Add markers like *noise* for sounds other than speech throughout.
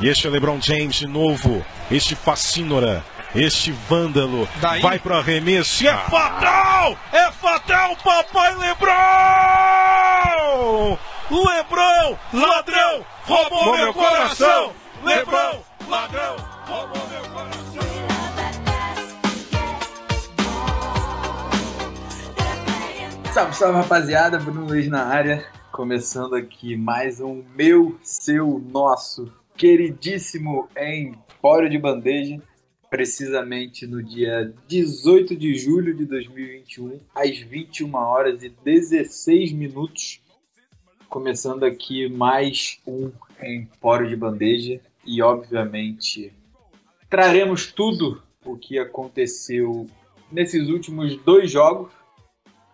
E este é LeBron James de novo. Este fascínora. Este vândalo. Daí? Vai pro arremesso. E é fatal! É fatal, papai LeBron! LeBron, ladrão, roubou meu coração! LeBron, ladrão, roubou meu coração! Salve, salve rapaziada, Bruno Luiz na área, começando aqui mais um meu, seu, nosso queridíssimo Empório de Bandeja, precisamente no dia 18 de julho de 2021, às 21 horas e 16 minutos, começando aqui mais um Empório de Bandeja e obviamente traremos tudo o que aconteceu nesses últimos dois jogos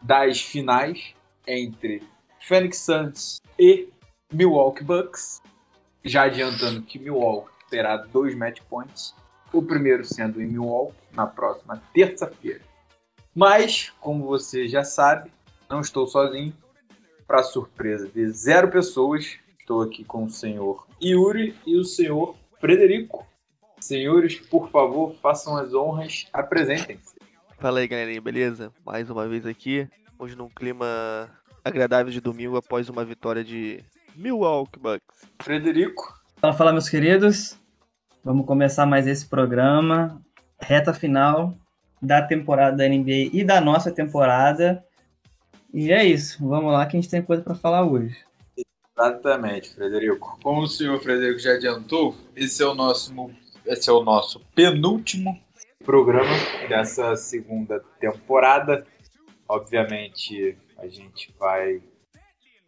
das finais entre Phoenix Suns e Milwaukee Bucks. Já adiantando que Milwaukee terá dois match points, o primeiro sendo em Milwaukee na próxima terça-feira. Mas, como você já sabe, não estou sozinho. Para surpresa de zero pessoas, estou aqui com o senhor Yuri e o senhor Frederico. Senhores, por favor, façam as honras, apresentem-se. Fala aí, galerinha, beleza? Mais uma vez aqui, hoje num clima agradável de domingo após uma vitória de Milwaukee Bucks. Frederico, Fala, fala, meus queridos. Vamos começar mais esse programa. Reta final da temporada da NBA e da nossa temporada. E é isso. Vamos lá que a gente tem coisa para falar hoje. Exatamente, Frederico. Como o senhor Frederico já adiantou, esse é o nosso, esse é o nosso penúltimo programa dessa segunda temporada. Obviamente, a gente vai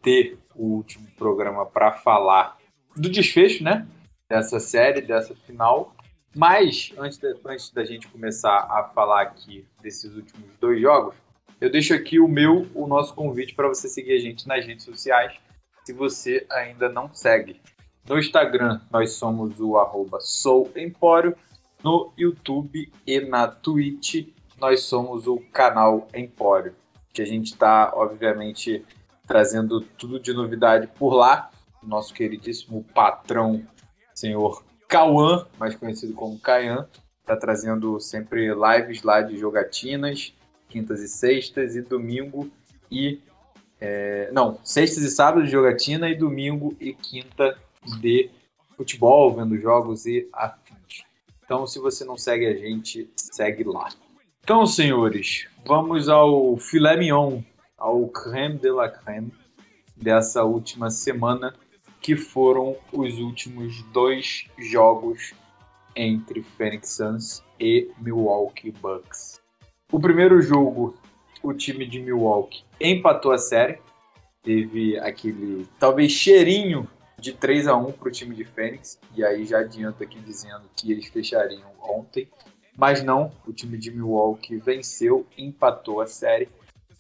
ter o último programa para falar do desfecho, né? Dessa série, dessa final. Mas, antes da, antes da gente começar a falar aqui desses últimos dois jogos, eu deixo aqui o meu, o nosso convite para você seguir a gente nas redes sociais, se você ainda não segue. No Instagram, nós somos o arroba souempório. No YouTube e na Twitch, nós somos o canal Empório. Que a gente está, obviamente, trazendo tudo de novidade por lá. Nosso queridíssimo patrão, senhor Cauã, mais conhecido como Caian, está trazendo sempre lives lá de jogatinas, quintas e sextas, e domingo e. é, não, sextas e sábados de jogatina, e domingo e quinta de futebol, vendo jogos e afins. Então, se você não segue a gente, segue lá. Então, senhores, vamos ao filé mignon, ao creme de la creme dessa última semana, que foram os últimos dois jogos entre Phoenix Suns e Milwaukee Bucks. O primeiro jogo, o time de Milwaukee empatou a série, teve aquele talvez cheirinho de 3 a 1 para o time de Phoenix, e aí já adianto aqui dizendo que eles fechariam ontem, mas não, o time de Milwaukee venceu, empatou a série.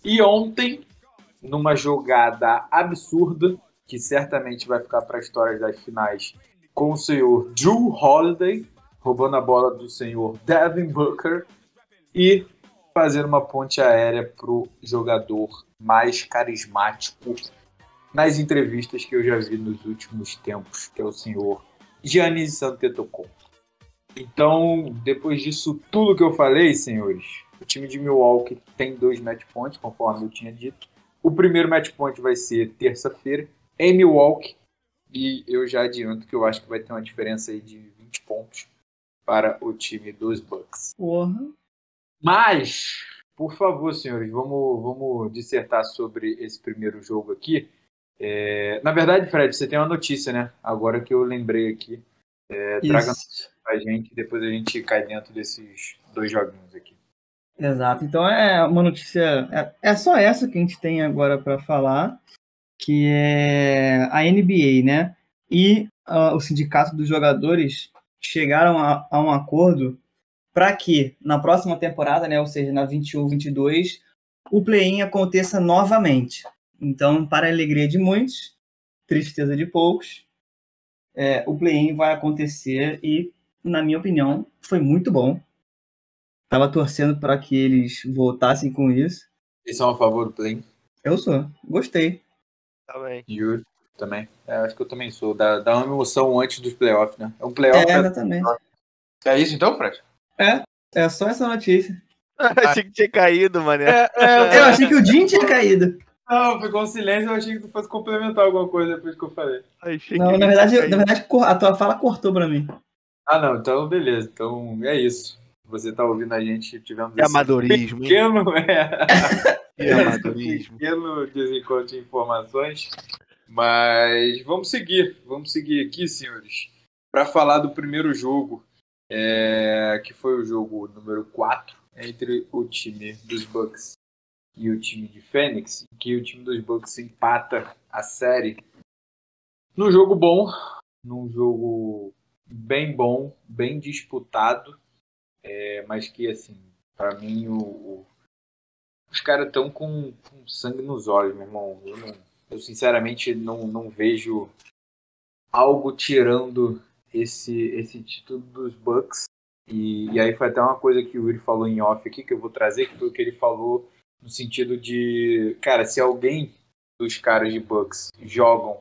E ontem, numa jogada absurda, que certamente vai ficar para a história das finais, com o senhor Drew Holiday, roubando a bola do senhor Devin Booker, e fazendo uma ponte aérea para o jogador mais carismático nas entrevistas que eu já vi nos últimos tempos, que é o senhor Giannis Antetokounmpo. Então, depois disso tudo que eu falei, senhores, o time de Milwaukee tem dois match points, conforme eu tinha dito. O primeiro match point vai ser terça-feira em Milwaukee, e eu já adianto que eu acho que vai ter uma diferença aí de 20 pontos para o time dos Bucks. Porra. Mas, por favor, senhores, vamos, vamos dissertar sobre esse primeiro jogo aqui. É, na verdade, Fred, você tem uma notícia, né? Agora que eu lembrei aqui. É, traga pra gente, depois a gente cai dentro desses dois joguinhos aqui. Exato. Então é uma notícia. É, é só essa que a gente tem agora para falar, que é a NBA, né? E ah, o sindicato dos jogadores chegaram a, a um acordo para que na próxima temporada, né, ou seja, na 21-22, o play-in aconteça novamente. Então, para a alegria de muitos, tristeza de poucos, é, o play-in vai acontecer e, na minha opinião, foi muito bom. Tava torcendo para que eles voltassem com isso. Vocês são a favor do play? Eu sou, gostei. Tá bem. Yuri. também. É, acho que eu também sou. Dá, dá uma emoção antes dos playoffs, né? É um playoff. É, É, exatamente. é isso então, Fred? É só essa notícia. *laughs* Achei que tinha caído, mané. Eu achei que o Jim tinha caído. Não, ficou um silêncio, eu achei que tu fosse complementar alguma coisa depois que eu falei. Achei Não, que na verdade, na verdade, a tua fala cortou pra mim. Ah, não, então beleza. Então é isso. Você tá ouvindo a gente, tivemos Que amadorismo, hein? pequeno, *laughs* é, Que *laughs* amadorismo. pequeno desencontro de informações. Mas vamos seguir, vamos seguir aqui, senhores, para falar do primeiro jogo, é, que foi o jogo número 4 entre o time dos Bucks e o time de Fênix, que o time dos Bucks empata a série num jogo bom, num jogo bem bom, bem disputado, é, mas que assim, para mim o, o- os caras estão com, com sangue nos olhos, meu irmão. Eu, não- eu, sinceramente não, não vejo algo tirando esse, esse título dos Bucks. E, e aí foi até uma coisa que o Yuri falou em off aqui, que eu vou trazer, que foi o que ele falou no sentido de, cara, se alguém dos caras de Bucks jogam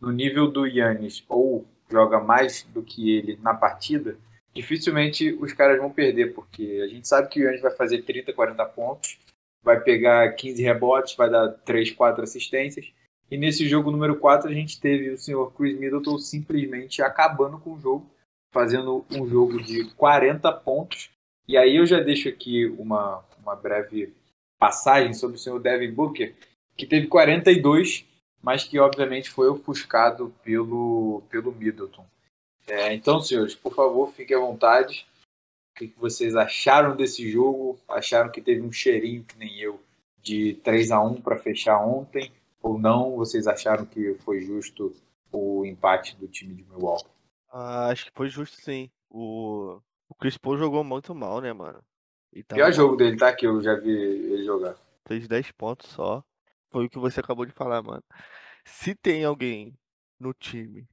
no nível do Yannis ou joga mais do que ele na partida, dificilmente os caras vão perder, porque a gente sabe que o Yannis vai fazer 30, 40 pontos, vai pegar 15 rebotes, vai dar 3, 4 assistências. E nesse jogo número 4 a gente teve o senhor Chris Middleton simplesmente acabando com o jogo, fazendo um jogo de 40 pontos. E aí eu já deixo aqui uma, uma breve passagem sobre o senhor Devin Booker, que teve 42, mas que obviamente foi ofuscado pelo, pelo Middleton. É, então, senhores, por favor, fiquem à vontade. O que que vocês acharam desse jogo? Acharam que teve um cheirinho, que nem eu, de 3 a 1 para fechar ontem? Ou não? Vocês acharam que foi justo o empate do time de Milwaukee? Ah, acho que foi justo sim. O, o Chris Paul jogou muito mal, né, mano? E tá Pior jogo dele, tá? Que eu já vi ele jogar. fez 10 pontos só. Foi o que você acabou de falar, mano. Se tem alguém no time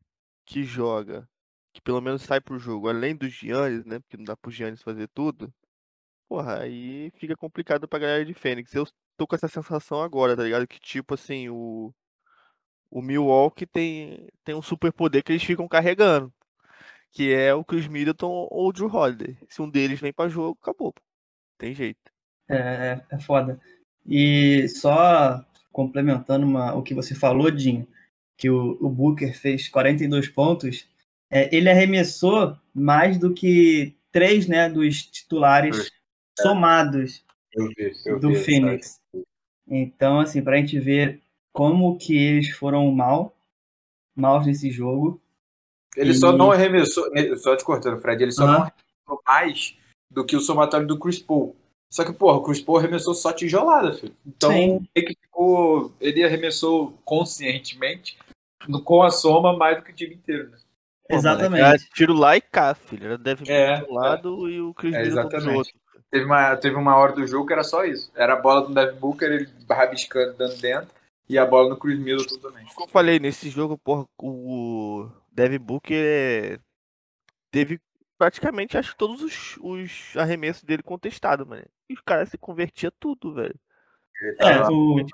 que joga, que pelo menos sai pro jogo, além dos Giannis, né? Porque não dá pro Giannis fazer tudo. Porra, aí fica complicado pra galera de Fênix. Eu tô com essa sensação agora, tá ligado? Que tipo assim, o. O Milwaukee tem, tem um superpoder que eles ficam carregando. Que é o Chris Middleton ou o Drew Holiday. Se um deles vem pra jogo, acabou. Tem jeito. É, é foda. E só complementando uma- o que você falou, Dinho, que o, o Booker fez 42 pontos, é, ele arremessou mais do que três né, dos titulares somados Eu vi, eu do vi, Phoenix. Então, assim, pra gente ver como que eles foram mal, maus nesse jogo. Ele só E- não arremessou, só te cortando, Fred, ele só Aham. não arremessou mais do que o somatório do Chris Paul. Só que, porra, o Chris Paul arremessou só tijolada, filho. Então, Sim. ele ficou. Ele arremessou conscientemente com a soma mais do que o time inteiro, né? Pô, mano, Exatamente. era tiro lá e cá, filho. Era Devin É, Booker de um lado e o Chris É, exatamente. outro. Teve uma, teve uma hora do jogo que era só isso. Era a bola do Devin Booker, ele rabiscando, dando dentro, e a bola no Chris Middleton também. Como eu falei, nesse jogo, porra, o Devin Booker é, teve praticamente, acho que todos os, os arremessos dele contestados, mano. E os caras se convertia tudo, velho. É, o,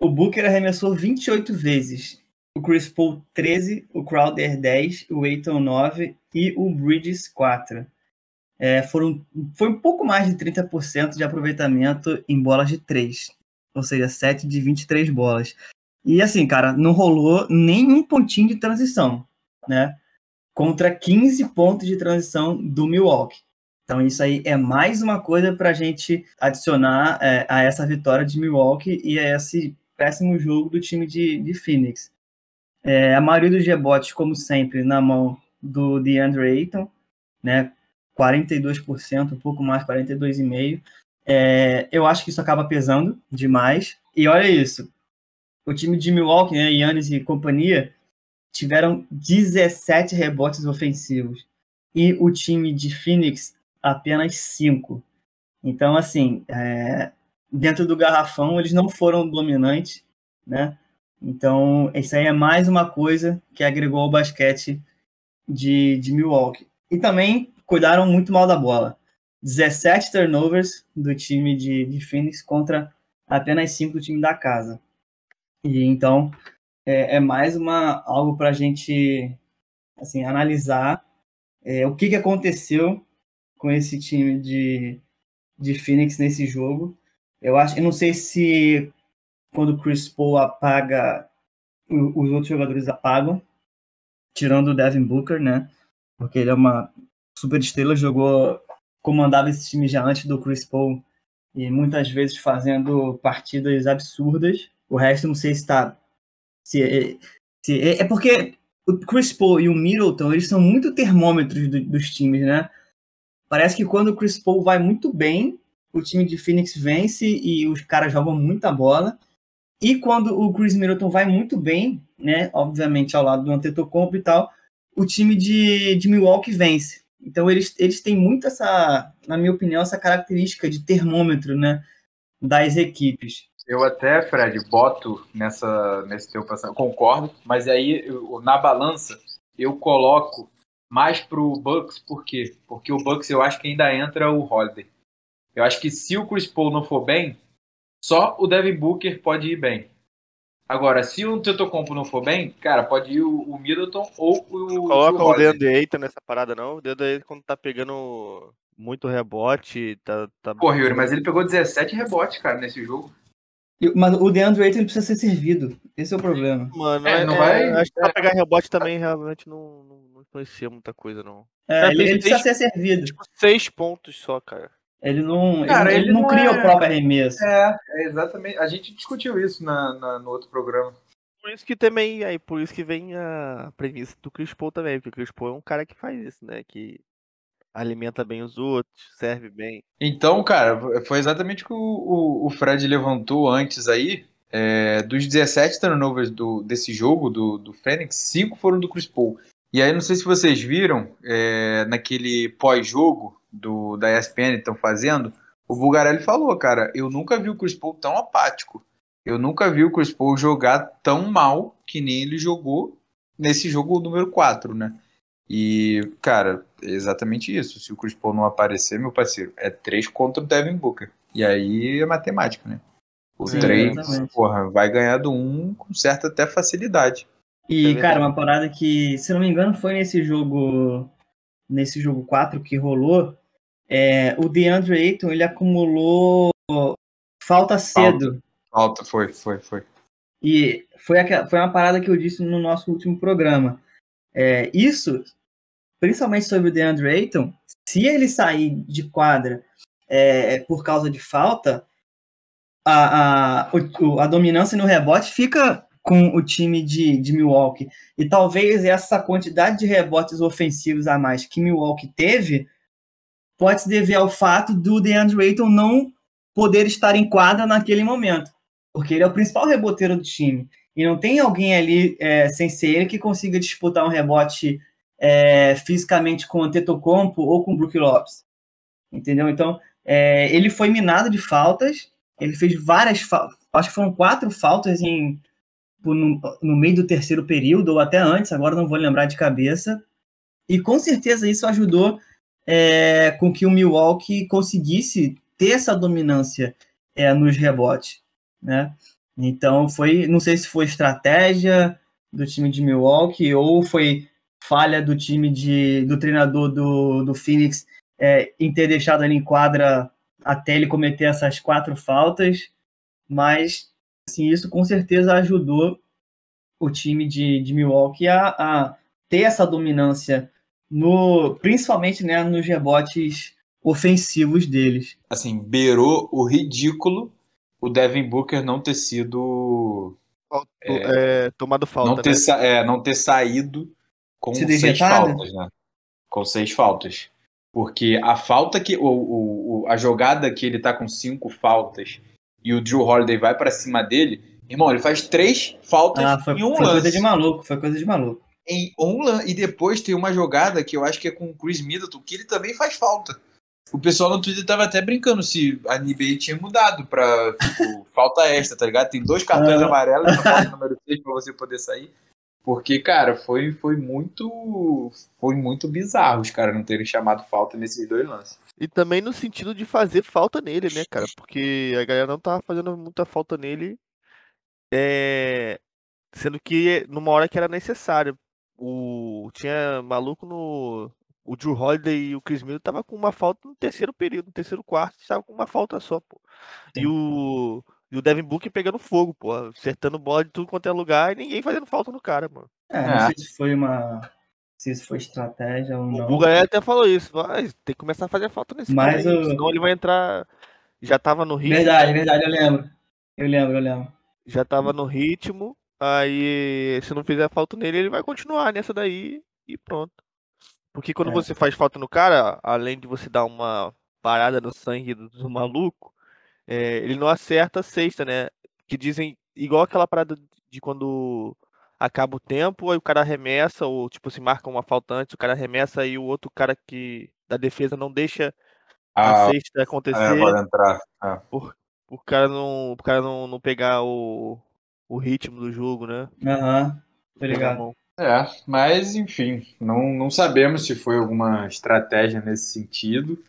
o Booker arremessou 28 vezes. O Chris Paul 13, o Crowder 10, o Aiton 9 e o Bridges 4. É, foram, foi um pouco mais de 30% de aproveitamento em bolas de 3. Ou seja, 7 de 23 bolas. E assim, cara, não rolou nenhum pontinho de transição, né? Contra 15 pontos de transição do Milwaukee. Então isso aí é mais uma coisa para a gente adicionar é, a essa vitória de Milwaukee e a esse péssimo jogo do time de, de Phoenix. É, a maioria dos rebotes, como sempre, na mão do DeAndre Ayton, né? 42%, um pouco mais, 42,5%. É, eu acho que isso acaba pesando demais. E olha isso, o time de Milwaukee, né, Yannis e companhia, tiveram 17 rebotes ofensivos. E o time de Phoenix, apenas 5. Então, assim, é, dentro do garrafão, eles não foram dominantes, né? Então, isso aí é mais uma coisa que agregou ao basquete de, de Milwaukee. E também cuidaram muito mal da bola. 17 turnovers do time de, de Phoenix contra apenas 5 do time da casa. E então, é, é mais uma algo para a gente assim analisar é, o que, que aconteceu com esse time de, de Phoenix nesse jogo. Eu acho, eu não sei se quando o Chris Paul apaga, os outros jogadores apagam, tirando o Devin Booker, né? Porque ele é uma super estrela, jogou, comandava esse time já antes do Chris Paul e muitas vezes fazendo partidas absurdas. O resto não sei se está se, é, se é, é, porque o Chris Paul e o Middleton eles são muito termômetros do, dos times, né? Parece que quando o Chris Paul vai muito bem, o time de Phoenix vence e os caras jogam muita bola. E quando o Chris Middleton vai muito bem, né, obviamente ao lado do Antetokounmpo e tal, o time de, de Milwaukee vence. Então eles, eles têm muito essa, na minha opinião, essa característica de termômetro, né, das equipes. Eu até, Fred, boto nessa nesse teu passado, concordo, mas aí eu, na balança eu coloco mais pro Bucks, por quê? Porque o Bucks eu acho que ainda entra o Holiday. Eu acho que se o Chris Paul não for bem, só o Devin Booker pode ir bem. Agora, se o Tetocompo não for bem, cara, pode ir o, o Middleton ou o. Coloca o, o Deandre Ayton nessa parada, não. O Deandre Ayton, quando tá pegando muito rebote, tá. tá... Porra, Yuri, mas ele pegou 17 rebotes, cara, nesse jogo. Mas o DeAndre Ayton precisa ser servido. Esse é o problema. Mano, é, não é, vai... acho que pra pegar rebote também realmente não, não, não conhecia muita coisa, não. É, ele, ele precisa ser servido. Tipo, seis pontos só, cara. Ele não, Cara, ele, ele não, não, cria é... o próprio arremesso. É, é, exatamente. A gente discutiu isso na, na, no outro programa. Por isso que também, aí, por isso que vem a premissa do Chris Paul também, porque o Chris Paul é um cara que faz isso, né? Que alimenta bem os outros, serve bem. Então, cara, foi exatamente o que o, o Fred levantou antes aí. É, dos 17 turnovers do, desse jogo, do, do Fênix, 5 foram do Chris Paul. E aí, não sei se vocês viram, é, naquele pós-jogo do da ESPN estão fazendo, o Bulgarelli falou, cara, eu nunca vi o Chris Paul tão apático. Eu nunca vi o Chris Paul jogar tão mal que nem ele jogou nesse jogo número 4, né? E, cara, é exatamente isso. Se o Chris Paul não aparecer, meu parceiro, é 3 contra o Devin Booker. E aí é matemática, né? O 3, porra, vai ganhar do 1 com certa até facilidade. E, é cara, uma parada que, se não me engano, foi nesse jogo nesse jogo 4 que rolou, é, o DeAndre Ayton ele acumulou falta cedo. Falta, falta foi, foi, foi. E foi, aquela, foi uma parada que eu disse no nosso último programa. É, isso, principalmente sobre o DeAndre Ayton, se ele sair de quadra é, por causa de falta, a, a, a dominância no rebote fica com o time de, de Milwaukee. E talvez essa quantidade de rebotes ofensivos a mais que Milwaukee teve pode se dever ao fato do DeAndre Ayton não poder estar em quadra naquele momento, porque ele é o principal reboteiro do time. E não tem alguém ali, é, sem ser ele, que consiga disputar um rebote é, fisicamente com o Antetokounmpo ou com o Brook Lopes. Entendeu? Então, é, ele foi minado de faltas, ele fez várias acho que foram quatro faltas em no, no meio do terceiro período, ou até antes, agora não vou lembrar de cabeça. E com certeza isso ajudou é, com que o Milwaukee conseguisse ter essa dominância é, nos rebotes, né? Então foi, não sei se foi estratégia do time de Milwaukee ou foi falha do time de, do treinador do, do Phoenix é, em ter deixado ele em quadra até ele cometer essas quatro faltas, mas assim, isso com certeza ajudou o time de, de Milwaukee a, a ter essa dominância, no, principalmente né, nos rebotes ofensivos deles. Assim, beirou o ridículo o Devin Booker não ter sido. É, é, tomado falta. Não ter, né? é, não ter saído com Se seis faltas, né? Com seis faltas. Porque a falta que. O, o, a jogada que ele tá com cinco faltas e o Drew Holiday vai para cima dele, irmão, ele faz três faltas ah, foi, em um foi lance. Foi coisa de maluco, foi coisa de maluco. Em um lance. E depois tem uma jogada que eu acho que é com o Chris Middleton, que ele também faz falta. O pessoal no Twitter tava até brincando se a NBA tinha mudado pra tipo, *laughs* falta extra, tá ligado? Tem dois cartões amarelos na falta *laughs* número 6 pra você poder sair. Porque, cara, foi, foi muito. Foi muito bizarro os caras não terem chamado falta nesses dois lances. E também no sentido de fazer falta nele, né, cara? Porque a galera não tava fazendo muita falta nele. É... Sendo que numa hora que era necessário. O... Tinha maluco no. O Drew Holiday e o Chris Miller tava com uma falta no terceiro período, no terceiro quarto, estava com uma falta só, pô. E o. E o Devin Booker pegando fogo, pô, acertando bola de tudo quanto é lugar e ninguém fazendo falta no cara, mano. É, não É. sei se foi uma. Se isso foi estratégia ou O não. Buga até falou isso, vai, tem que começar a fazer falta nesse Mas cara o- senão ele vai entrar. Já tava no ritmo. Verdade, verdade, eu lembro. Eu lembro, eu lembro. Já tava no ritmo. Aí, se não fizer falta nele, ele vai continuar nessa daí e pronto. Porque quando É. você faz falta no cara, além de você dar uma parada no sangue do, do maluco, é, ele não acerta a sexta, né? Que dizem, igual aquela parada de quando acaba o tempo, aí o cara arremessa, ou tipo, se marca uma falta antes, o cara arremessa e o outro cara que da defesa não deixa a Ah, sexta é, acontecer pode entrar. É. o cara não, o cara não, não pegar o, o ritmo do jogo, né? Aham, tô ligado. Bom, É, mas enfim, não, não sabemos se foi alguma estratégia nesse sentido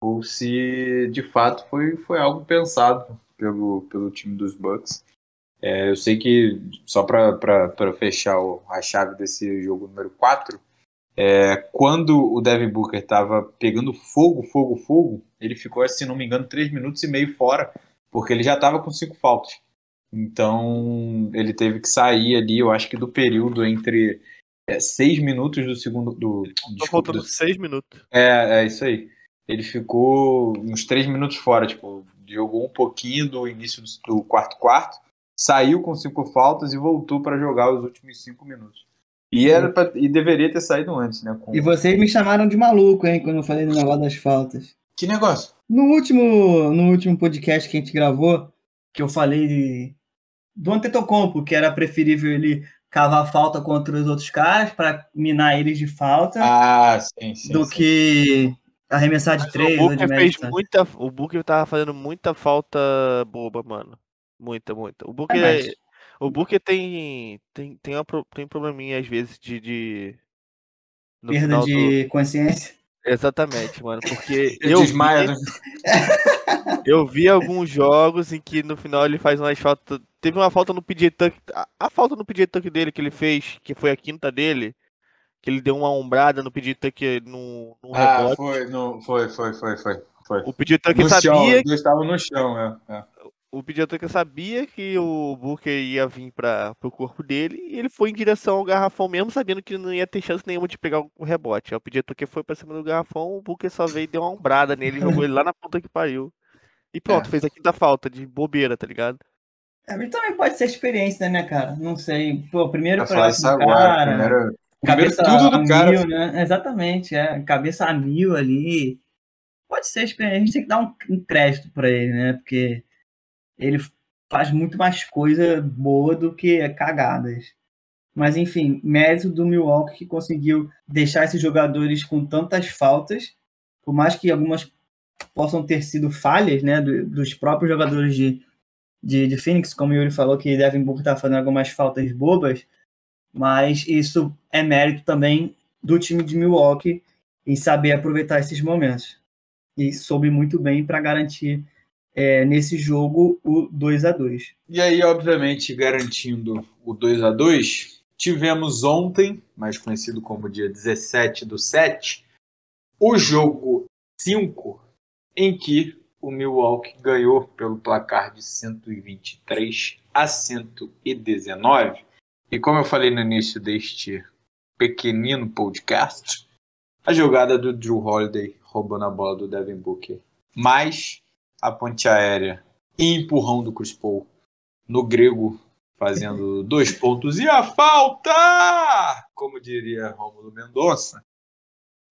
ou se de fato foi, foi algo pensado pelo, pelo time dos Bucks. É, eu sei que, só para fechar o- a chave desse jogo número 4, é, quando o Devin Booker estava pegando fogo, fogo, fogo, ele ficou, se não me engano, 3 minutos e meio fora, porque ele já estava com cinco faltas. Então ele teve que sair ali, eu acho que do período entre é, seis minutos do segundo. Do, Tô faltando do- seis minutos. é, é isso aí. Ele ficou uns três minutos fora, tipo, jogou um pouquinho do início do, do quarto quarto, saiu com cinco faltas e voltou para jogar os últimos cinco minutos. E, era pra- e deveria ter saído antes, né? com- E vocês me chamaram de maluco, hein, quando eu falei do negócio das faltas. Que negócio? No último, no último podcast que a gente gravou, que eu falei de- do Antetokounmpo, que era preferível ele cavar falta contra os outros caras para minar eles de falta, Ah, sim, sim. do sim. que arremessar de três o Booker fez muita. O Booker tava fazendo muita falta boba, mano. Muita, muita. O Booker, É, mas- o Booker tem, tem, tem, uma, tem um probleminha às vezes de. de no Perda final do- de consciência. Exatamente, mano. Porque Ele *laughs* eu vi, né? *laughs* eu vi alguns jogos em que no final ele faz umas faltas. Teve uma falta no PJ Tuck. A, a falta no PJ Tuck dele que ele fez, que foi a quinta dele, que ele deu uma ombrada no PJ Tuck num, num Ah, rebote. foi, no, foi, foi, foi, foi. foi. O PJ Tuck No chão, sabia os dois estavam no chão, é. é. O Tucker sabia que o Booker ia vir para o corpo dele e ele foi em direção ao garrafão mesmo sabendo que não ia ter chance nenhuma de pegar o rebote. Aí o PJ Tucker foi pra cima do garrafão, o Booker só veio e deu uma ombrada nele, jogou ele lá na puta que pariu. E pronto, É. fez a quinta falta de bobeira, tá ligado? É, mas também pode ser experiência, né, cara? Não sei. Pô, primeiro Pra falar isso do agora. cara, primeiro, primeiro cabeça tudo a do cara. mil, né? Exatamente, é. Cabeça a mil ali. Pode ser experiência. A gente tem que dar um, um crédito pra ele, né? Porque ele faz muito mais coisa boa do que cagadas. Mas, enfim, mérito do Milwaukee que conseguiu deixar esses jogadores com tantas faltas, por mais que algumas possam ter sido falhas, né, do- dos próprios jogadores de, de, de Phoenix, como o Yuri falou que Devin Booker tá fazendo algumas faltas bobas, mas isso é mérito também do time de Milwaukee em saber aproveitar esses momentos. E soube muito bem para garantir é, nesse jogo o 2 a 2 E aí, obviamente, garantindo o 2 a 2 tivemos ontem, mais conhecido como dia 17 do 7, o jogo 5, em que o Milwaukee ganhou pelo placar de 123 a 119. E como eu falei no início deste pequenino podcast, a jogada do Drew Holiday roubando a bola do Devin Booker, mais a ponte aérea e empurrão do Chris Paul no grego, fazendo *laughs* dois pontos e a falta! Como diria Rômulo Mendonça.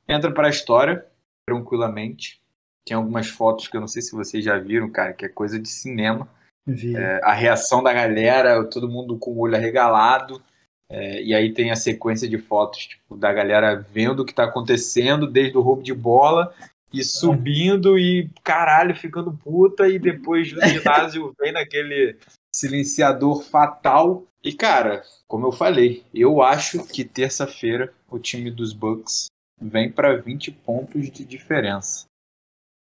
Entra para a história, tranquilamente. Tem algumas fotos que eu não sei se vocês já viram, cara, que é coisa de cinema. É, a reação da galera, todo mundo com o olho arregalado. É, e aí tem a sequência de fotos tipo, da galera vendo o que está acontecendo, desde o roubo de bola e subindo e caralho, ficando puta, e depois do ginásio vem naquele silenciador fatal. E cara, como eu falei, eu acho que terça-feira o time dos Bucks vem para 20 pontos de diferença.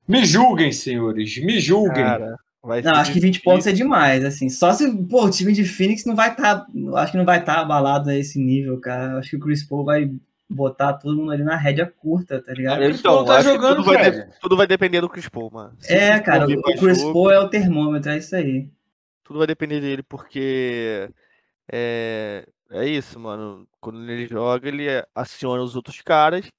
Me julguem, senhores, me julguem. Cara, Vai Não, acho que 20 difícil. pontos é demais, assim. Só se, pô, o time de Phoenix não vai estar. acho que não vai estar abalado a esse nível, cara. Acho que o Chris Paul vai botar todo mundo ali na rédea curta, tá ligado? Chris Então, Paul tá jogando, tudo vai, de- tudo vai depender do Chris Paul, mano. Se É, cara, o mais Chris jogo, Paul é o termômetro, é isso aí. Tudo vai depender dele, porque é, é isso, mano. Quando ele joga, ele aciona os outros caras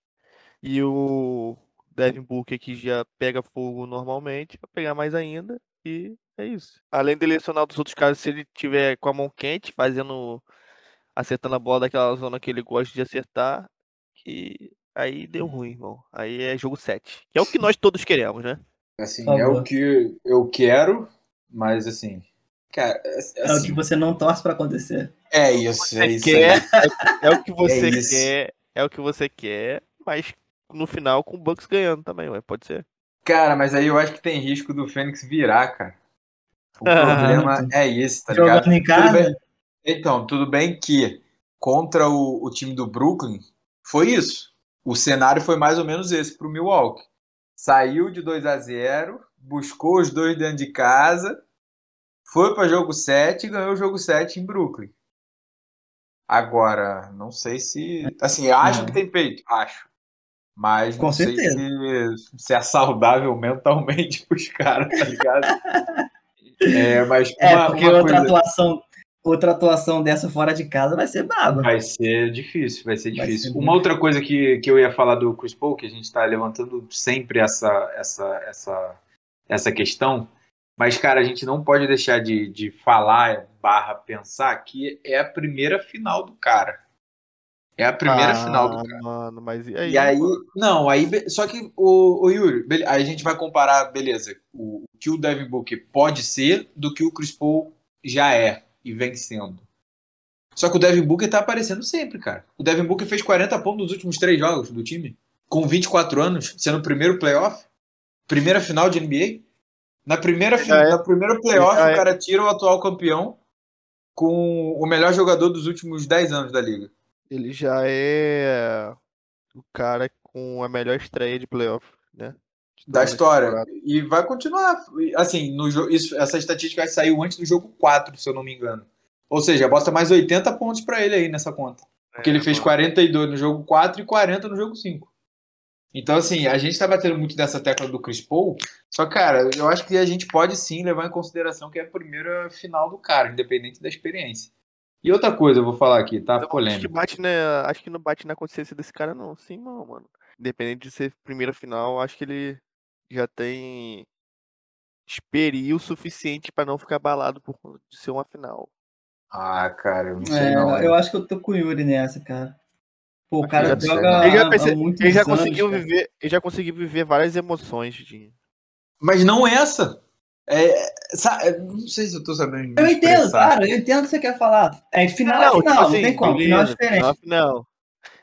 e o Devin Booker que já pega fogo normalmente, vai pegar mais ainda e é isso. Além dele acionar os outros caras, se ele tiver com a mão quente, fazendo, acertando a bola daquela zona que ele gosta de acertar, que aí deu ruim, irmão. Aí é jogo 7, que é o que nós *laughs* todos queremos, né? Assim, é o que eu quero, mas assim. Cara, é, É o assim, que você não torce pra acontecer. é isso, é isso. quer, é, é o que você isso. quer, é o que você quer, mas no final com o Bucks ganhando também, ué, pode ser. Cara, mas aí eu acho que tem risco do Fênix virar, cara. O *laughs* problema *laughs* é esse, tá ligado? Jogando em Tudo casa, bem- Então, tudo bem que contra o, o time do Brooklyn foi isso. O cenário foi mais ou menos esse pro Milwaukee. Saiu de 2 a 0 buscou os dois dentro de casa, foi para jogo 7 e ganhou o jogo 7 em Brooklyn. Agora, não sei se. Assim, acho É. que tem peito, acho. Mas Com não sei certeza. se, se é saudável *laughs* mentalmente pros caras, tá ligado? *laughs* É, mas é, uma- porque uma outra coisa- atuação, outra atuação dessa fora de casa vai ser braba. Vai ser difícil, vai ser Vai difícil. ser Uma outra coisa que, que eu ia falar do Chris Paul, que a gente está levantando sempre essa, essa, essa, essa questão, mas, cara, a gente não pode deixar de, de falar barra pensar que é a primeira final do cara. É a primeira final do Ah, cara. Mano, mas e aí? E aí, não, aí, só que o, o Yuri, aí a gente vai comparar, beleza, o, o que o Devin Booker pode ser do que o Chris Paul já é e vem sendo. Só que o Devin Booker tá aparecendo sempre, cara. O Devin Booker fez 40 pontos nos últimos três jogos do time, com 24 anos, sendo o primeiro playoff, primeira final de NBA. Na primeira, final, é- na primeira playoff, já o é- cara tira o atual campeão com o melhor jogador dos últimos 10 anos da liga. Ele já é o cara com a melhor estreia de playoff, né? Da Nessa história. E vai continuar. Assim, no isso, essa estatística saiu antes do jogo 4, se eu não me engano. Ou seja, bota mais 80 pontos pra ele aí nessa conta. Porque ele É, fez mano. 42 no jogo 4 e 40 no jogo 5. Então, assim, a gente tá batendo muito dessa tecla do Chris Paul. Só, cara, eu acho que a gente pode sim levar em consideração que é a primeira final do cara, independente da experiência. E outra coisa, eu vou falar aqui, tá? Eu Acho que Polêmica. bate na, acho que não bate na consciência desse cara não, sim, não, mano. Independente de ser primeira final, acho que ele já tem experiência o suficiente pra não ficar abalado por conta de ser uma final. Ah, cara, eu não sei É, não. eu acho que eu tô com o Yuri nessa, cara. Pô, o cara joga não. Ele já, perce- ele já anos, conseguiu cara. viver, ele já conseguiu viver várias emoções de Mas não essa. É, é, não sei se eu tô sabendo. Eu entendo, expressar. claro, eu entendo o que você quer falar. É, final é Não, final, tipo não assim, tem como, final é beleza, diferente. final é final.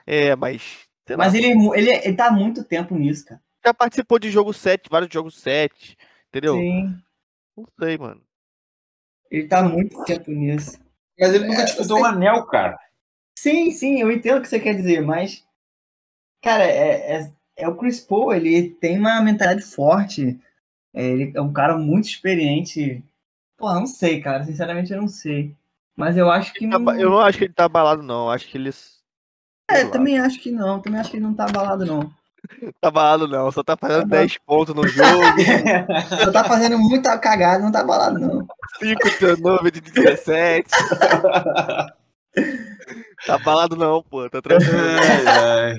É, mas Mas ele, ele, ele tá há muito tempo nisso, cara. Já participou de jogo 7, vários jogos 7, entendeu? Sim, Não sei, mano. ele tá muito tempo nisso. Mas ele nunca É, disputou eu um anel, cara. Sim, sim, eu entendo o que você quer dizer, mas. Cara, é, é, é o Chris Paul, ele tem uma mentalidade forte. é, ele é um cara muito experiente. Pô, não sei, cara. Sinceramente, eu não sei. Mas eu acho que Tá não. Eu não acho que ele tá abalado, não. Eu Acho que ele. É, também acho que não. Também acho que ele não tá abalado, não. *laughs* Tá abalado, não. Só tá fazendo Tá 10 pontos no jogo, *laughs* Só tá fazendo muita cagada, não tá abalado, não. 5 turnover de 17. *laughs* Tá abalado, não, pô. Tá tranquilo. Ai, ai.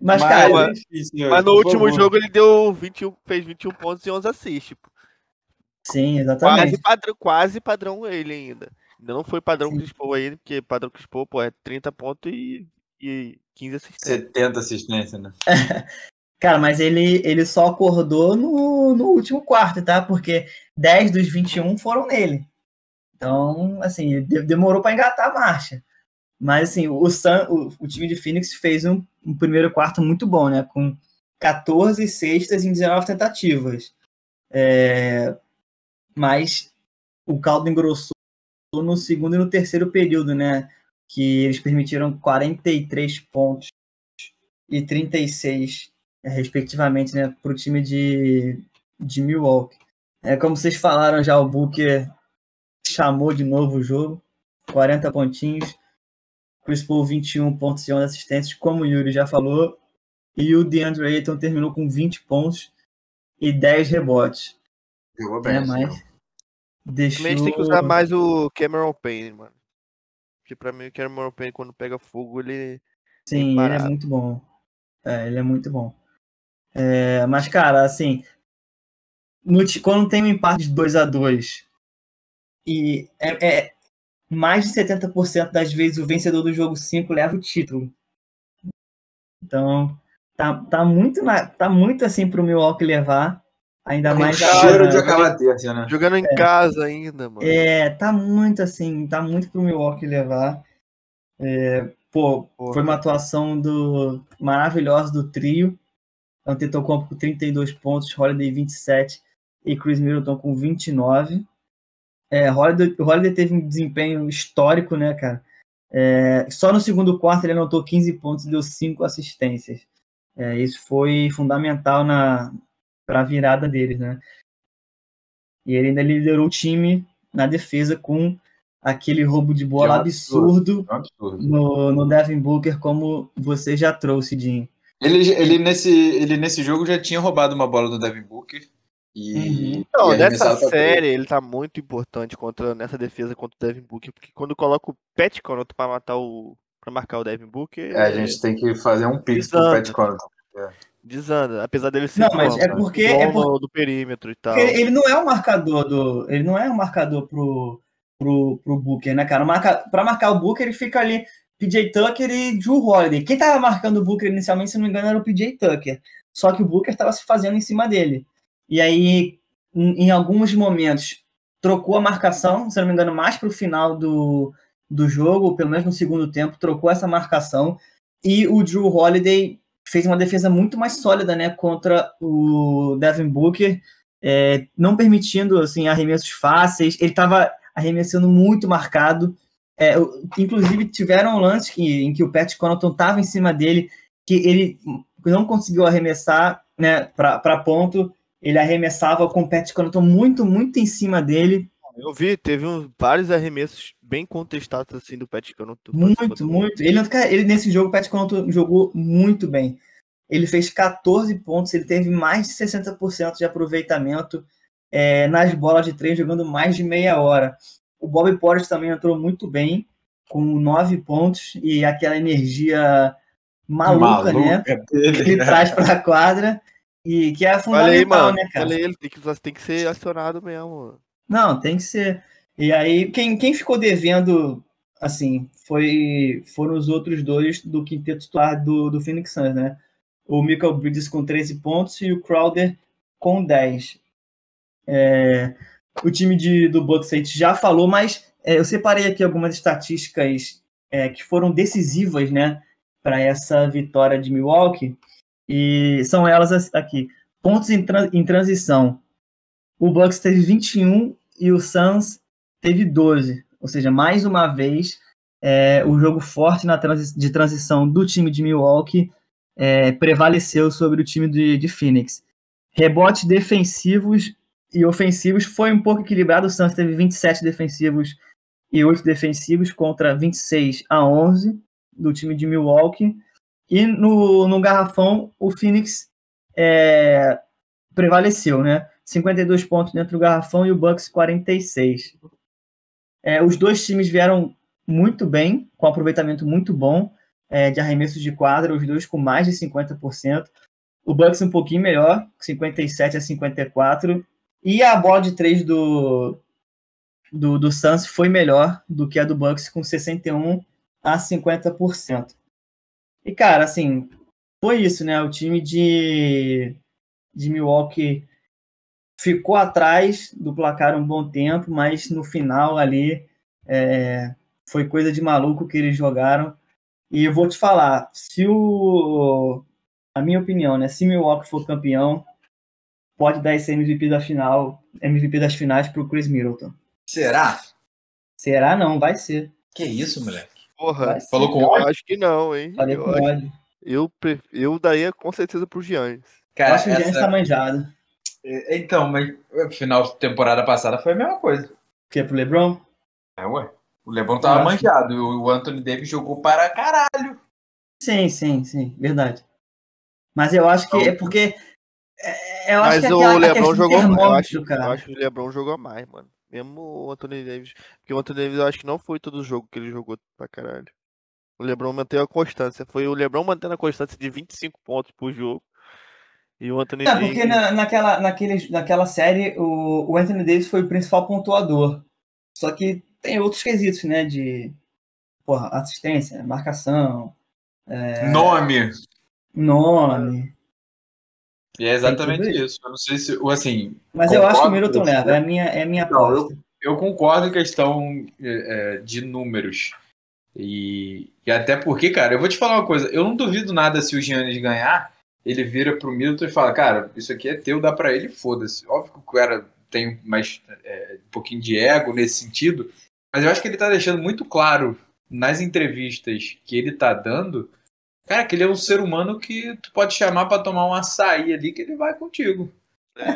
Mas, Mas, cara, é difícil, Mas no último favor. jogo ele deu 21, fez 21 pontos e 11 assists. pô. sim, Quase exatamente. padrão, quase padrão ele ainda. Ainda não foi padrão Sim. Paul ainda, porque padrão Chris Paul, pô, é 30 pontos e, e 15 assistências. 70 assistências, né? *laughs* Cara, mas ele, ele só acordou no, no último quarto, tá? Porque 10 dos 21 foram nele. Então, assim, demorou para engatar a marcha. Mas, assim, o, Sun, o, o time de Phoenix fez um, um primeiro quarto muito bom, né? Com 14 cestas em 19 tentativas. É, mas o caldo engrossou no segundo e no terceiro período, né? Que eles permitiram 43 pontos e 36 é, respectivamente, né, para o time de, de Milwaukee. É como vocês falaram já, o Booker chamou de novo o jogo. 40 pontinhos. Chris Paul 21 pontos e 11 assistências, como o Yuri já falou. E o DeAndre Ayton terminou com 20 pontos e 10 rebotes. Jogou bem. É, mas deixou... Também a gente tem que usar mais o Cameron Payne, mano. Porque pra mim o Cameron Payne, quando pega fogo, ele. Sim, ele é muito bom. É, ele é muito bom. É, mas, cara, assim, no quando tem um empate de 2 a 2 e é, é mais de 70% das vezes o vencedor do jogo 5 leva o título. Então, tá, tá muito tá muito assim pro Milwaukee levar, ainda mais cheiro de agora. acabar terça, né? Jogando em casa ainda, mano. É, tá muito assim, tá muito pro Milwaukee levar. É, pô, Porra. foi uma atuação do maravilhosa do trio. Antetokounmpo com 32 pontos, Holiday 27 e Chris Middleton com 29. É, Holiday, o Holiday teve um desempenho histórico, né, cara? É, só no segundo quarto ele anotou 15 pontos e deu 5 assistências. É, isso foi fundamental na para a virada deles, né? E ele ainda liderou o time na defesa com aquele roubo de bola Que absurdo. absurdo É um absurdo. no, no Devin Booker, como você já trouxe, Dinho. Ele, ele, nesse, ele nesse jogo já tinha roubado uma bola do Devin Booker. E, Uhum. Não, e nessa série ele tá muito importante contra, nessa defesa contra o Devin Booker, porque quando coloca o Pat Connaughton pra matar o. pra marcar o Devin Booker, É, a gente tem que fazer um pix pro. Pat Connaughton. Desanda. Apesar dele ser Não, mas bom, é né? porque- é por- do perímetro e tal. Porque ele, não é um marcador do. Ele não é um marcador pro, pro, pro Booker, né, cara? Marca, pra marcar o Booker, ele fica ali PJ Tucker e Drew Holiday. Quem tava marcando o Booker inicialmente, se não me engano, era o PJ Tucker. Só que o Booker tava se fazendo em cima dele. E aí, em, em alguns momentos, trocou a marcação, se não me engano, mais pro final do, do jogo, ou pelo menos no segundo tempo, trocou essa marcação. E o Drew Holiday fez uma defesa muito mais sólida, né, contra o Devin Booker é, não permitindo assim arremessos fáceis. Ele estava arremessando muito marcado. É, inclusive tiveram lances que, em que o Pat Connaughton estava em cima dele, que ele não conseguiu arremessar, né, para ponto. Ele arremessava com o Pat Connaughton muito, muito em cima dele. Eu vi, teve uns, vários arremessos bem contestados assim do Pat Connaughton. Muito, muito. Ele, ele nesse jogo, o Pat Connaughton jogou muito bem. Ele fez 14 pontos, ele teve mais de 60% de aproveitamento é, nas bolas de três, jogando mais de meia hora. O Bob Porras também entrou muito bem, com 9 pontos e aquela energia maluca, né? Que ele dele. traz para a quadra e que é aí, fundamental, mano. né, cara? Aí, ele tem que, tem que ser acionado mesmo. Não, tem que ser. E aí, quem, quem ficou devendo, assim, foi foram os outros dois do quinteto titular do, do Phoenix Suns, né? O Michael Bridges com 13 pontos e o Crowder com 10. É, o time de, do Bucks já falou, mas é, eu separei aqui algumas estatísticas é, que foram decisivas, né, para essa vitória de Milwaukee. E são elas as- aqui. Pontos em, tran- em transição. O Bucks teve 21 e o Suns teve 12. Ou seja, mais uma vez, é, o jogo forte na transi- de transição do time de Milwaukee é, prevaleceu sobre o time de, de Phoenix. Rebotes defensivos e ofensivos foi um pouco equilibrado. O Suns teve 27 defensivos e 8 defensivos contra 26 a 11 do time de Milwaukee. E no, no garrafão, o Phoenix é, prevaleceu, né? 52 pontos dentro do garrafão e o Bucks 46. É, os dois times vieram muito bem, com aproveitamento muito bom é, de arremessos de quadra, os dois com mais de 50%. O Bucks um pouquinho melhor, 57 a 54. E a bola de três do, do, do Suns foi melhor do que a do Bucks, com 61 a 50%. E, cara, assim, foi isso, né? O time de, de Milwaukee ficou atrás do placar um bom tempo, mas no final ali é, foi coisa de maluco que eles jogaram. E eu vou te falar, se o. A minha opinião, né? Se Milwaukee for campeão, pode dar esse MVP da final, MVP das finais pro Chris Middleton. Será? Será não? Vai ser. Que isso, moleque? Porra, Vai ser. Falou com eu ódio? acho que não, hein? Falei eu, com acho- ódio. eu, pref- eu daria com certeza pro Giannis. Eu Cara, acho que o Giannis essa, tá manjado. É, Então, mas o final de temporada passada foi a mesma coisa. Que é pro LeBron? É, ué. O LeBron tava Eu acho- manjado. e O Anthony Davis jogou para caralho. Sim, sim, sim, verdade. Mas eu acho que é porque. é- Eu acho Mas que é o LeBron jogou mais. Eu acho, eu cara. acho que o LeBron jogou mais, mano. Mesmo o Anthony Davis. Porque o Anthony Davis eu acho que não foi todo jogo que ele jogou pra caralho. O LeBron manteve a constância. Foi o LeBron mantendo a constância de 25 pontos por jogo. E o Anthony É, Davis. porque na, naquela, naquele, naquela série o, o Anthony Davis foi o principal pontuador. Só que tem outros quesitos, né? De porra, assistência, marcação, É. Nome. nome. E é exatamente isso. isso. Eu não sei se. ou Assim, Mas eu acho que o Concordo Middleton leva, é a minha, é a minha Não, aposta. eu concordo em questão é, é, de números. E, e até porque, cara, eu vou te falar uma coisa. Eu não duvido nada se o Giannis ganhar, ele vira pro Middleton e fala, cara, isso aqui é teu, dá pra ele, foda-se. Óbvio que o cara tem mais é, um pouquinho de ego nesse sentido, mas eu acho que ele tá deixando muito claro nas entrevistas que ele tá dando, cara, que ele é um ser humano que tu pode chamar pra tomar um açaí ali que ele vai contigo.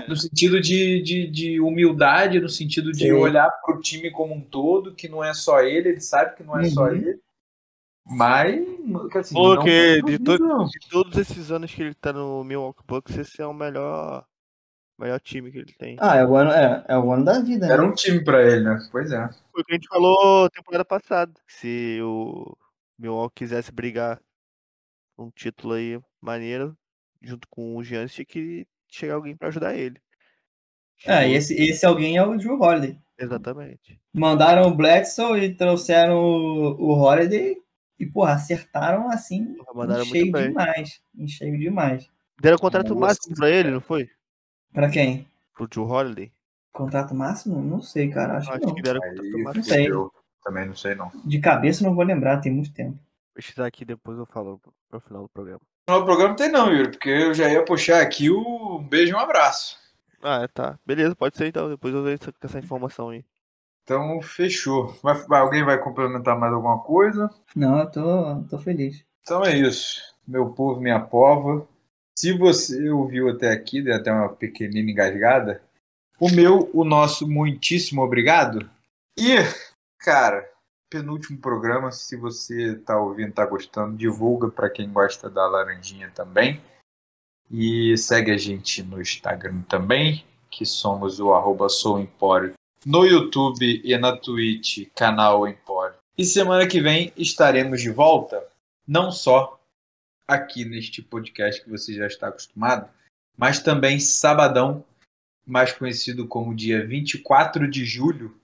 No sentido de, de, de humildade, no sentido de Sim. olhar pro time como um todo, que não é só ele, ele sabe que não é só Uhum. ele. Mas, que assim, Porque não- de não. De todos esses anos que ele tá no Milwaukee Bucks, esse é o melhor, melhor time que ele tem. Ah, é o ano, é, é o ano da vida, Era né? um time pra ele, né? Pois é. Foi o que a gente falou temporada passada. Se o Milwaukee quisesse brigar um título aí maneiro, junto com o Giannis, tinha que chegar alguém pra ajudar ele. É, e esse, esse alguém é o Drew Holiday. Exatamente. Mandaram o Bledsoe e trouxeram o, o Holiday e, porra, acertaram assim, cheio demais. Em cheio demais. Deram contrato Nossa, máximo pra ele, não foi? Pra quem? Pro Joe Holiday? Contrato máximo? Não sei, cara. Acho, Acho que não. que deram Aí, contrato Não máximo. sei. eu também não sei, não. De cabeça não vou lembrar, tem muito tempo. Vou pesquisar aqui depois eu falo pro- final do programa. No programa não tem não, Yuri, porque eu já ia puxar aqui o um beijo e um abraço. Ah, tá. Beleza, pode ser então. Depois eu vejo essa informação aí. Então, fechou. Vai- alguém vai complementar mais alguma coisa? Não, eu tô, tô feliz. Então é isso. Meu povo, minha pova. Se você ouviu até aqui, deu até uma pequenina engasgada, o meu, o nosso muitíssimo obrigado. E, cara, penúltimo programa, se você tá ouvindo, tá gostando, divulga para quem gosta da laranjinha também. E segue a gente no Instagram também, que somos o arroba. No YouTube e na Twitch, canal Empório. E semana que vem estaremos de volta não só aqui neste podcast que você já está acostumado, mas também sabadão, mais conhecido como dia 24 de julho,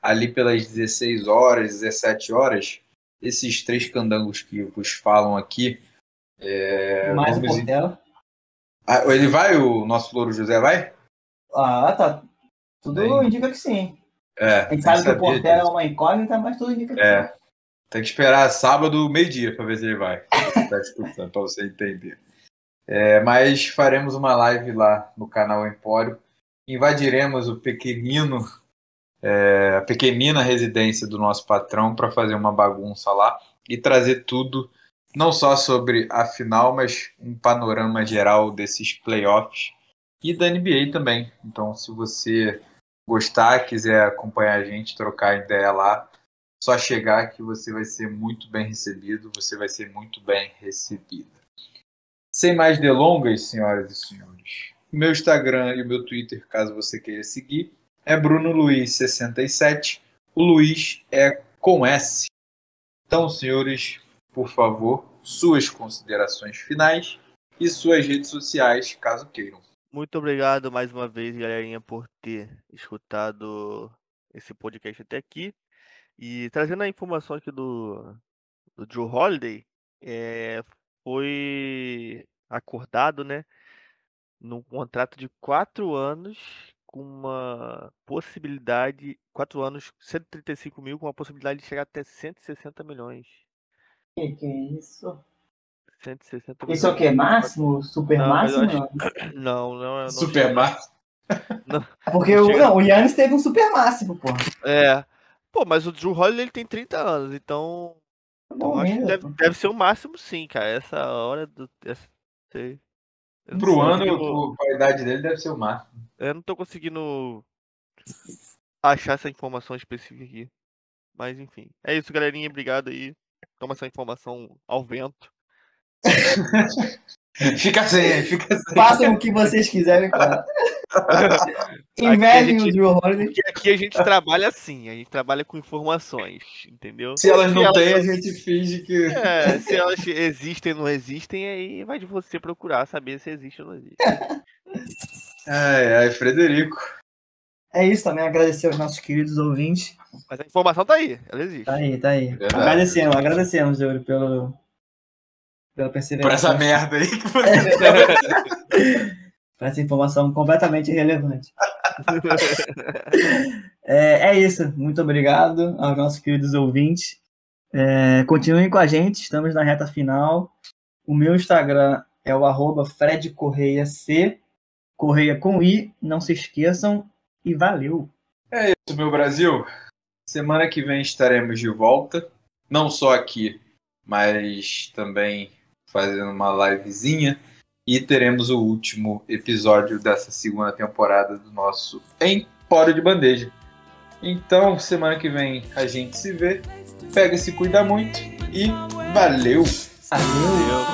ali pelas 16 horas, 17 horas, esses três candangos que vos falam aqui. É, Mais o vamos- Portela. Ah, ele vai, o nosso Louro José vai? Ah, tá. Tudo Bem. indica que sim. É, A gente sabe que o Portela é disso. uma incógnita, mas tudo indica que sim. É. Tem que esperar sábado, meio-dia, para ver se ele vai. *laughs* Tá para você entender. É, mas faremos uma live lá no canal Empório. Invadiremos o pequenino, é, a pequenina residência do nosso patrão para fazer uma bagunça lá e trazer tudo, não só sobre a final, mas um panorama geral desses playoffs e da NBA também. Então, se você gostar, quiser acompanhar a gente, trocar ideia lá, só chegar que você vai ser muito bem recebido, você vai ser muito bem recebida. Sem mais delongas, senhoras e senhores, meu Instagram e o meu Twitter, caso você queira seguir, é BrunoLuiz67. O Luiz é com S. Então, senhores, por favor, suas considerações finais e suas redes sociais, caso queiram. Muito obrigado mais uma vez, galerinha, por ter escutado esse podcast até aqui. E trazendo a informação aqui do, do Joe Holiday, é, foi acordado, né, num contrato de quatro anos com uma possibilidade, quatro anos, 135 mil, com uma possibilidade de chegar até 160 milhões. Que que é isso? 160 Isso é o que? Máximo? Super Não, máximo? Não, não, é- não Super Mario. Porque o, Chega- não, o Yannis teve um super máximo, pô. É. Pô, mas o Drew Holiday ele tem 30 anos, então. Então Bom acho que ainda, deve, deve ser o máximo sim, cara. Essa hora do. Essa, sei. Eu não Pro ano, o- a idade dele deve ser o máximo. Eu não tô conseguindo achar essa informação específica aqui. Mas enfim. É isso, galerinha. Obrigado aí. Toma essa informação ao vento. *laughs* Fica sem, fica sem. Façam o que vocês quiserem com ela. *laughs* a Invejem o Drew Holiday. Porque aqui a gente trabalha assim, a gente trabalha com informações, entendeu? Se elas não têm, a gente finge que. É, se elas existem ou não existem, aí vai de você procurar saber se existe ou não existe. *laughs* Ai, ai, Frederico. É isso também, agradecer aos nossos queridos ouvintes. Mas a informação tá aí, ela existe. Tá aí, tá aí. Verdade. Agradecemos, agradecemos, Euro, pelo, pela Por perseverança. essa merda aí que você. *laughs* Por essa informação completamente irrelevante. *laughs* É, é isso. Muito obrigado aos nossos queridos ouvintes. É, continuem com a gente, estamos na reta final. O meu Instagram é o arroba Fred Correia C. Correia com I, não se esqueçam. E valeu! isso, meu Brasil. Semana que vem estaremos de volta. Não só aqui, mas também fazendo uma livezinha. E teremos o último episódio dessa segunda temporada do nosso Empório de Bandeja. Então, semana que vem a gente se vê. Pega e se cuida muito. E valeu! Valeu!